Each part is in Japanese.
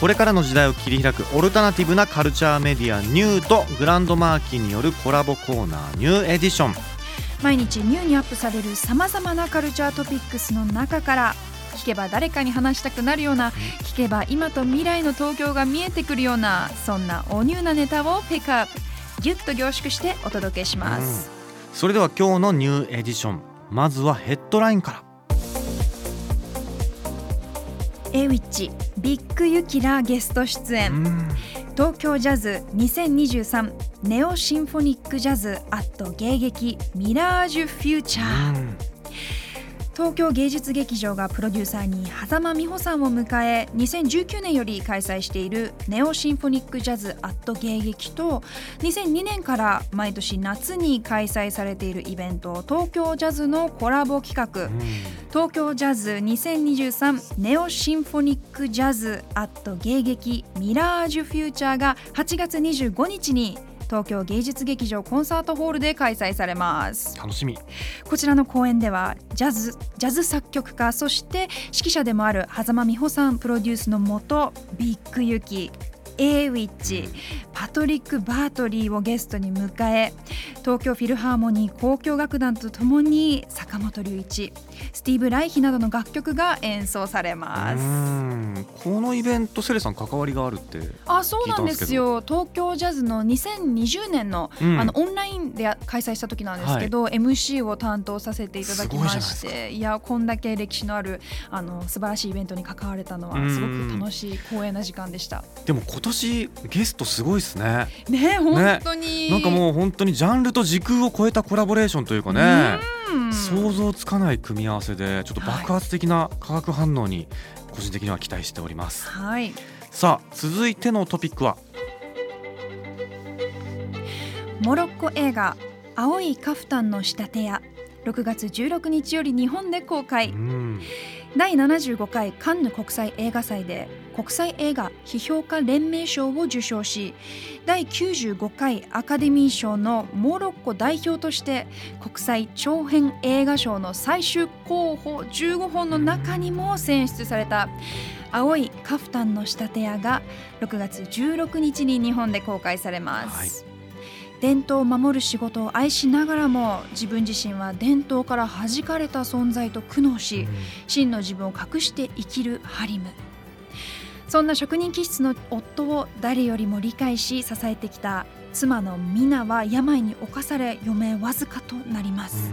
これからの時代を切り開くオルタナティブなカルチャーメディアニューとグランドマーキーによるコラボコーナーニューエディション。毎日ニューにアップされるさまざまなカルチャートピックスの中から聞けば誰かに話したくなるような聞けば今と未来の東京が見えてくるようなそんなおニューなネタをピックアップ。ギュッと凝縮してお届けします、それでは今日のニューエディション。まずはヘッドラインからエイウィッチビッグユキらゲスト出演、うん。東京ジャズ2023ネオシンフォニックジャズアット芸劇ミラージュフューチャー、うん東京芸術劇場がプロデューサーに狭間美穂さんを迎え2019年より開催しているネオシンフォニックジャズアット芸劇と2002年から毎年夏に開催されているイベント東京ジャズのコラボ企画。東京ジャズ2023ネオシンフォニックジャズアット芸劇ミラージュフューチャーが8月25日に東京芸術劇場コンサートホールで開催されます。楽しみ。こちらの公演ではジャズジャズ作曲家そして指揮者でもある狭間美穂さんプロデュースのもとビッグユキエイウィッチパトリック・バートリーをゲストに迎え東京フィルハーモニー交響楽団とともに坂本龍一スティーブ・ライヒなどの楽曲が演奏されまうす。んこのイベントセレさん関わりがあるってあそうなんですよ。東京ジャズの2020年の,、うん。あのオンラインで開催した時なんですけど、MC を担当させていただきましていやこんだけ歴史のあるあの素晴らしいイベントに関われたのはすごく楽しい光栄な時間でした。でも今年ゲストすごいですね。ね本当に、なんかもう本当にジャンルと時空を超えたコラボレーションというかね。うん想像つかない組み合わせでちょっと爆発的な化学反応に個人的には期待しております。はい。さあ続いてのトピックは？モロッコ映画「青いカフタンの仕立て屋」6月16日より日本で公開、うん第75回カンヌ国際映画祭で国際映画批評家連盟賞を受賞し第95回アカデミー賞のモロッコ代表として国際長編映画賞の最終候補15本の中にも選出された「青いカフタンの仕立て屋」が6月16日に日本で公開されます。はい伝統を守る仕事を愛しながらも自分自身は伝統から弾かれた存在と苦悩し、真の自分を隠して生きるハリム。そんな職人気質の夫を誰よりも理解し支えてきた妻のミナは病に侵され余命わずかとなります、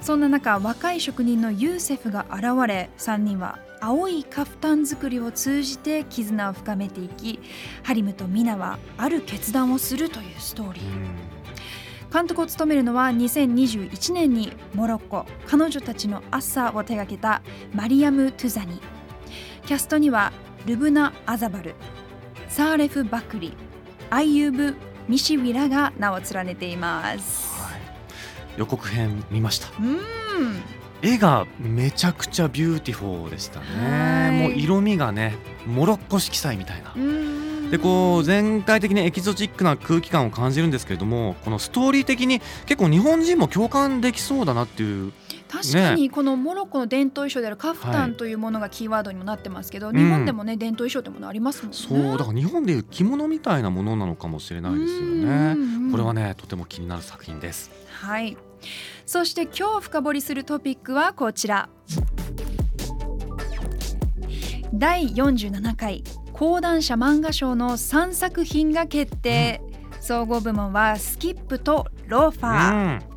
そんな中若い職人のユーセフが現れ3人は青いカフタン作りを通じて絆を深めていきハリムとミナはある決断をするというストーリー、監督を務めるのは2021年にモロッコ彼女たちの朝を手掛けたマリアム・トゥザニ。キャストにはルブナ・アザバルサーレフ・バクリアイユーブ・ミシウィらが名を連ねています。はい予告編見ました。うん。絵がめちゃくちゃ beautiful でしたはい。ねもう色味がねモロッコ色彩みたいな。うん。でこう全体的にエキゾチックな空気感を感じるんですけれどもこのストーリー的に結構日本人も共感できそうだなっていう確かにこのモロッコの伝統衣装であるカフタはいンというものがキーワードにもなってますけど、ん。日本でもね伝統衣装ってものありますもんね。そうだから日本でいう着物みたいなものなのかもしれないですようんねうんうん。これはねとても気になる作品です。はい。そして今日深掘りするトピックはこちら。第47回講談社漫画賞の3作品が決定。総合部門はスキップとローフうァー。ん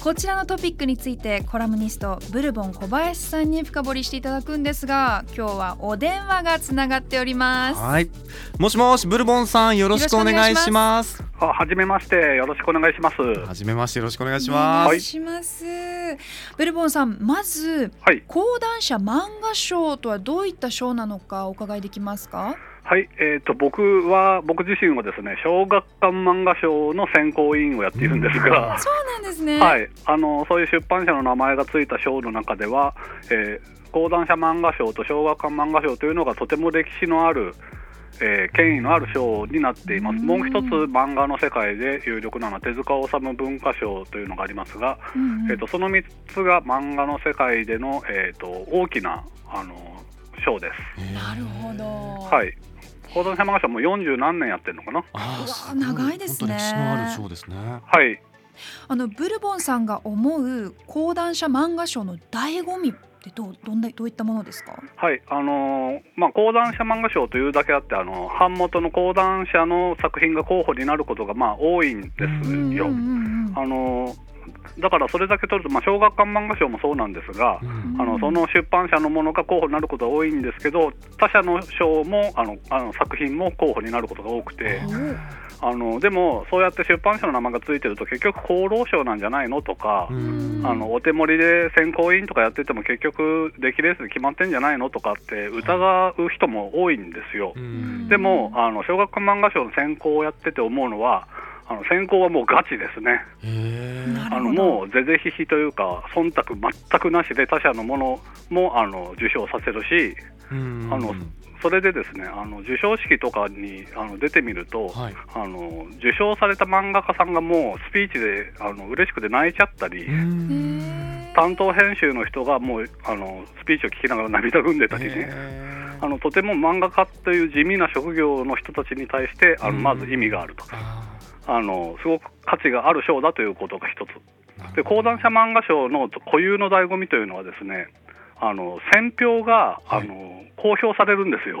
こちらのトピックについてコラムニストブルボン小林さんに深掘りしていただくんですが今日はお電話がつながっております。はいもしもしブルボンさんよろしくお願いしますあ、はじめまして。よろしくお願いします。はじめましてよろしくお願いしおます願いします。ブルボンさんまずはい。講談社漫画賞とはどういった賞なのかお伺いできますか？はい、えー、と僕は僕自身はですね小学館漫画賞の選考委員をやっているんですが、そうなんですね。はい、あのそういう出版社の名前がついた賞の中では、えー講談社漫画賞と小学館漫画賞というのがとても歴史のある、えー権威のある賞になっています。もう一つ漫画の世界で有力なのは手塚治虫文化賞というのがありますが、えー、とその3つが漫画の世界での、えー、と大きなあの賞です。なるほど。はい。講談社漫画賞もう40何年やってるのかな？あーうわすごい長いですね本当歴史のある賞ですね。はい。あのブルボンさんが思う講談社漫画賞の醍醐味ってどうどんなどういったものですか？はい、あのーまあ、講談社漫画賞というだけあって、あの版元の講談社の作品が候補になることがまあ多いんですよ。あのーだからそれだけ取ると、まあ、小学館漫画賞もそうなんですが、うん。あのその出版社のものが候補になることが多いんですけど、他社の賞もあのあの作品も候補になることが多くて、あのでも、そうやって出版社の名前がついてると、結局、厚労省なんじゃないのとか、うん。あのお手盛りで選考委員とかやってても、結局、出来レースで決まってんじゃないのとかって疑う人も多いんですよ。うん。でも、あの小学館漫画賞の選考をやってて思うのは、あの選考はもうガチですね。あのもうぜぜひひというか、忖度全くなしで他社のものもあの受賞させるし、うん。あのそれでですねあの授賞式とかにあの出てみると、はい。あの受賞された漫画家さんがもうスピーチであの嬉しくて泣いちゃったり、うん。担当編集の人がもうあのスピーチを聞きながら涙ぐんでたりね。あのとても漫画家という地味な職業の人たちに対してあのうん。まず意味があると、ああのすごく価値がある賞だということが一つ。で講談社漫画賞の固有の醍醐味というのはですねあの選評が、はいあの公表されるんですよ。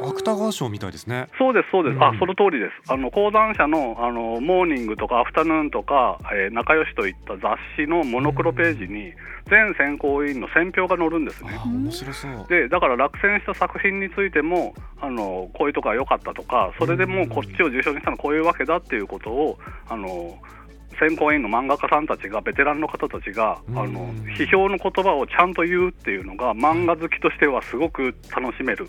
芥川賞みたいですね。そうです、そうです、うんあその通りです、あの講談社のあのモーニングとかアフタヌーンとか、えー仲良しといった雑誌のモノクロページに、全選考委員の選評が載るんですね。あー面白そう。でだから落選した作品についてもあのこういうとこが良かったとかそれでもうこっちを受賞にしたのはこういうわけだっていうことをあの選考委員の漫画家さんたちがベテランの方たちがあのうん批評の言葉をちゃんと言うっていうのが漫画好きとしてはすごく楽しめる。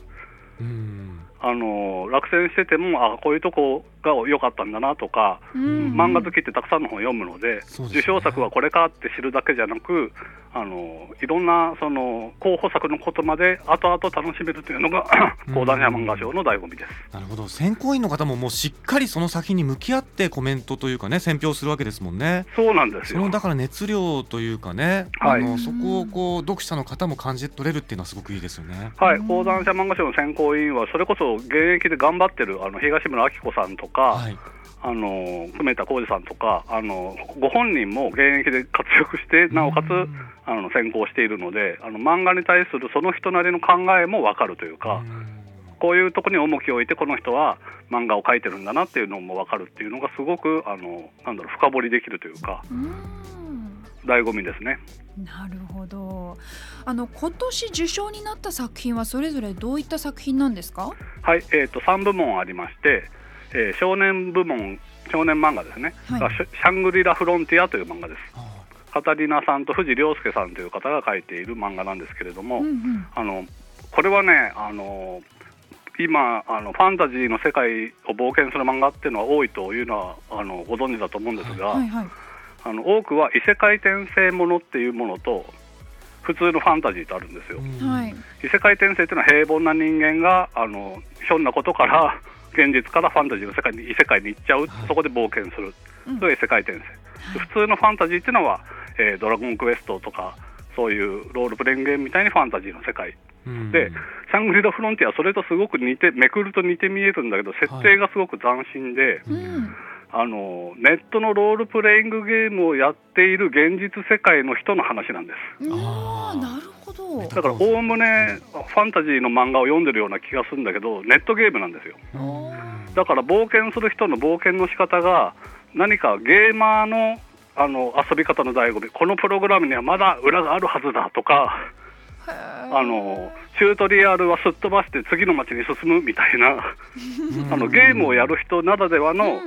うんあの落選しててもあこういうとこが良かったんだなとか、うん。漫画好きってたくさんの本読むのでね。受賞作はこれかって知るだけじゃなくあのいろんなその候補作のことまで後々楽しめるというのがうん。講談社漫画賞の醍醐味です。なるほど。選考委員の方ももうしっかりその作品に向き合ってコメントというかね選評するわけですもんね。そうなんですよ。そのだから熱量というかね、はい。あのそこをこう読者の方も感じ取れるっていうのはすごくいいですよね。はい、講談社漫画賞の選考委員はそれこそ現役で頑張ってるあの東村明子さんとか、はい。あの久米田浩二さんとかあのご本人も現役で活躍してなおかつうんあの先行しているのであの漫画に対するその人なりの考えも分かるというか、うんこういうところに重きを置いてこの人は漫画を描いてるんだなっていうのも分かるっていうのがすごくあのなんだろう深掘りできるというかうん醍醐味ですね。なるほど。あの今年受賞になった作品はそれぞれどういった作品なんですか？はい、えー、と3部門ありまして、えー少年部門少年漫画ですね、はいがシャングリラ・フロンティアという漫画です。あカタリナさんと藤亮介さんという方が書いている漫画なんですけれども、うんうん。あのこれはねあの今あのファンタジーの世界を冒険する漫画っていうのは多いというのはあのご存知だと思うんですが、はいはい。あの多くは異世界転生ものっていうものと普通のファンタジーとあるんですよ。異世界転生っていうのは平凡な人間があのひょんなことから現実からファンタジーの世界に異世界に行っちゃう、はい。そこで冒険する。うん。それが異世界転生、で普通のファンタジーっていうのは、えードラゴンクエストとかそういうロールプレイングゲームみたいにファンタジーの世界。うん。で、シャングリラ・フロンティアはそれとすごく似てめくると似て見えるんだけど設定がすごく斬新で、うん。あのネットのロールプレイングゲームをやっている現実世界の人の話なんです。あなるほど。だからおおむねファンタジーの漫画を読んでるような気がするんだけどネットゲームなんですよ。うんだから冒険する人の冒険の仕方が何かゲーマーのあの遊び方の醍醐味このプログラムにはまだ裏があるはずだとかあのチュートリアルはすっ飛ばして次の街に進むみたいなあのゲームをやる人ならではの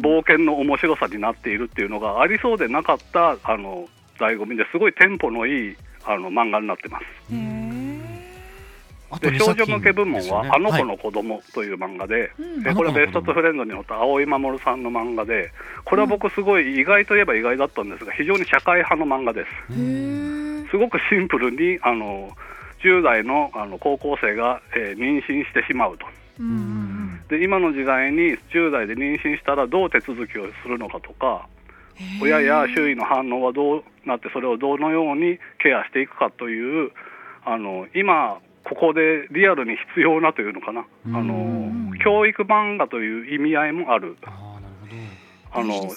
冒険の面白さになっているっていうのがありそうでなかったあの醍醐味ですごいテンポのいいあの漫画になってます。で2作品少女向け部門は、あの子の子供という漫画で、うん。えこれあの子の子供。ベストツフレンドに載った青井守さんの漫画で、これは僕すごい意外といえば意外だったんですが、非常に社会派の漫画です。すごくシンプルにあの10代のあの高校生が、えー妊娠してしまうと。で今の時代に10代で妊娠したらどう手続きをするのかとかうん 親や周囲の反応はどうなってそれをどのようにケアしていくかというあの今ここでリアルに必要なというのかな。あのうん教育漫画という意味合いもある。あのね。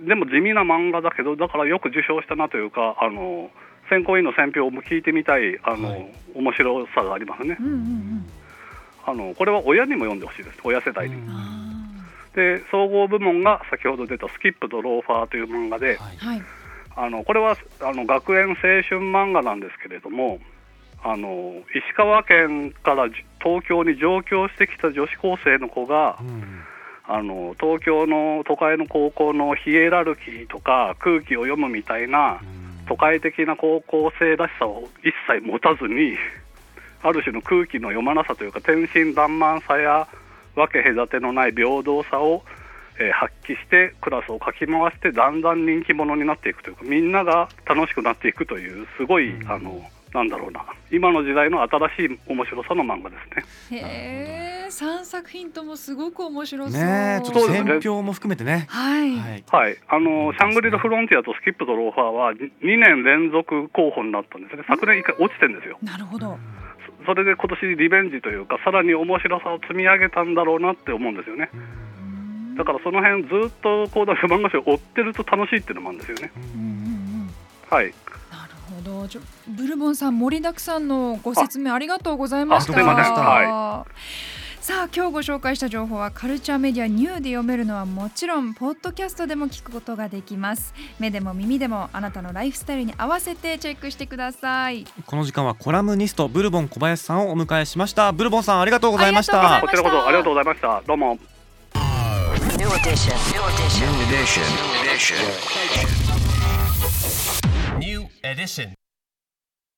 じでも地味な漫画だけどだからよく受賞したなというかあの選考委員の選評も聞いてみたいあの、はい。面白さがありますね。うんうんうん。あのこれは親にも読んでほしいです。親世代に。で総合部門が先ほど出た「スキップとローファー」という漫画で、はい。あのこれはあの学園青春漫画なんですけれどもあの石川県からじ東京に上京してきた女子高生の子がうん。あの東京の都会の高校のヒエラルキーとか空気を読むみたいなうん。都会的な高校生らしさを一切持たずにある種の空気の読まなさというか天真爛漫さや分け隔てのない平等さを、えー発揮してクラスをかき回してだんだん人気者になっていくというかみんなが楽しくなっていくというすごい、あのなんだろうな。今の時代の新しい面白さの漫画ですね。へえ3作品ともすごく面白そう。ねえちょっとそうですね。選評も含めてね。はい、はい。はい、あのシャングリラ・フロンティアとスキップとローファーは2年連続候補になったんですね、昨年1回落ちてるんですよ。なるほどそそれで今年リベンジというかさらに面白さを積み上げたんだろうなって思うんですよね。だからその辺ずっと講談社漫画賞を追ってると楽しいっていうのもあるんですよね。はい。なるほど。ブルボンさん盛りだくさんのご説明ありがとうございました。あすいさあ今日ご紹介した情報はカルチャーメディアニューで読めるのはもちろんポッドキャストでも聞くことができます目でも耳でもあなたのライフスタイルに合わせてチェックしてくださいこの時間はコラムニストブルボン小林さんをお迎えしましたブルボンさんありがとうございましありがたこちらこそありがとうございましたどうも New edition. New edition. New edition. Edition. New edition.